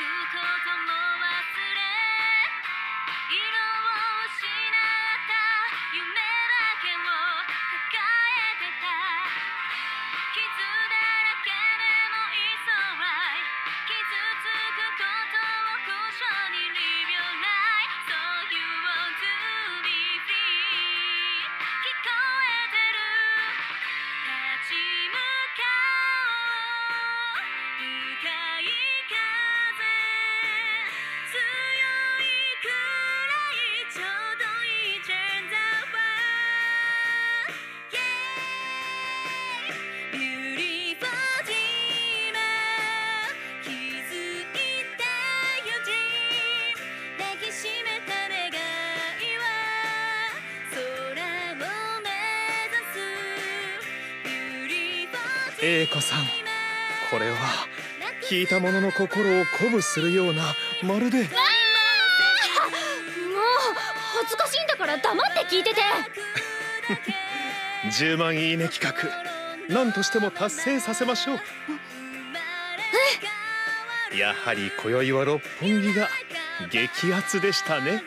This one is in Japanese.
此刻怎么英子さんこれは聞いた者の心を鼓舞するようなまるでもう恥ずかしいんだから黙って聞いてて。10万いいね企画何としても達成させましょう。やはり今宵は六本木が激アツでしたね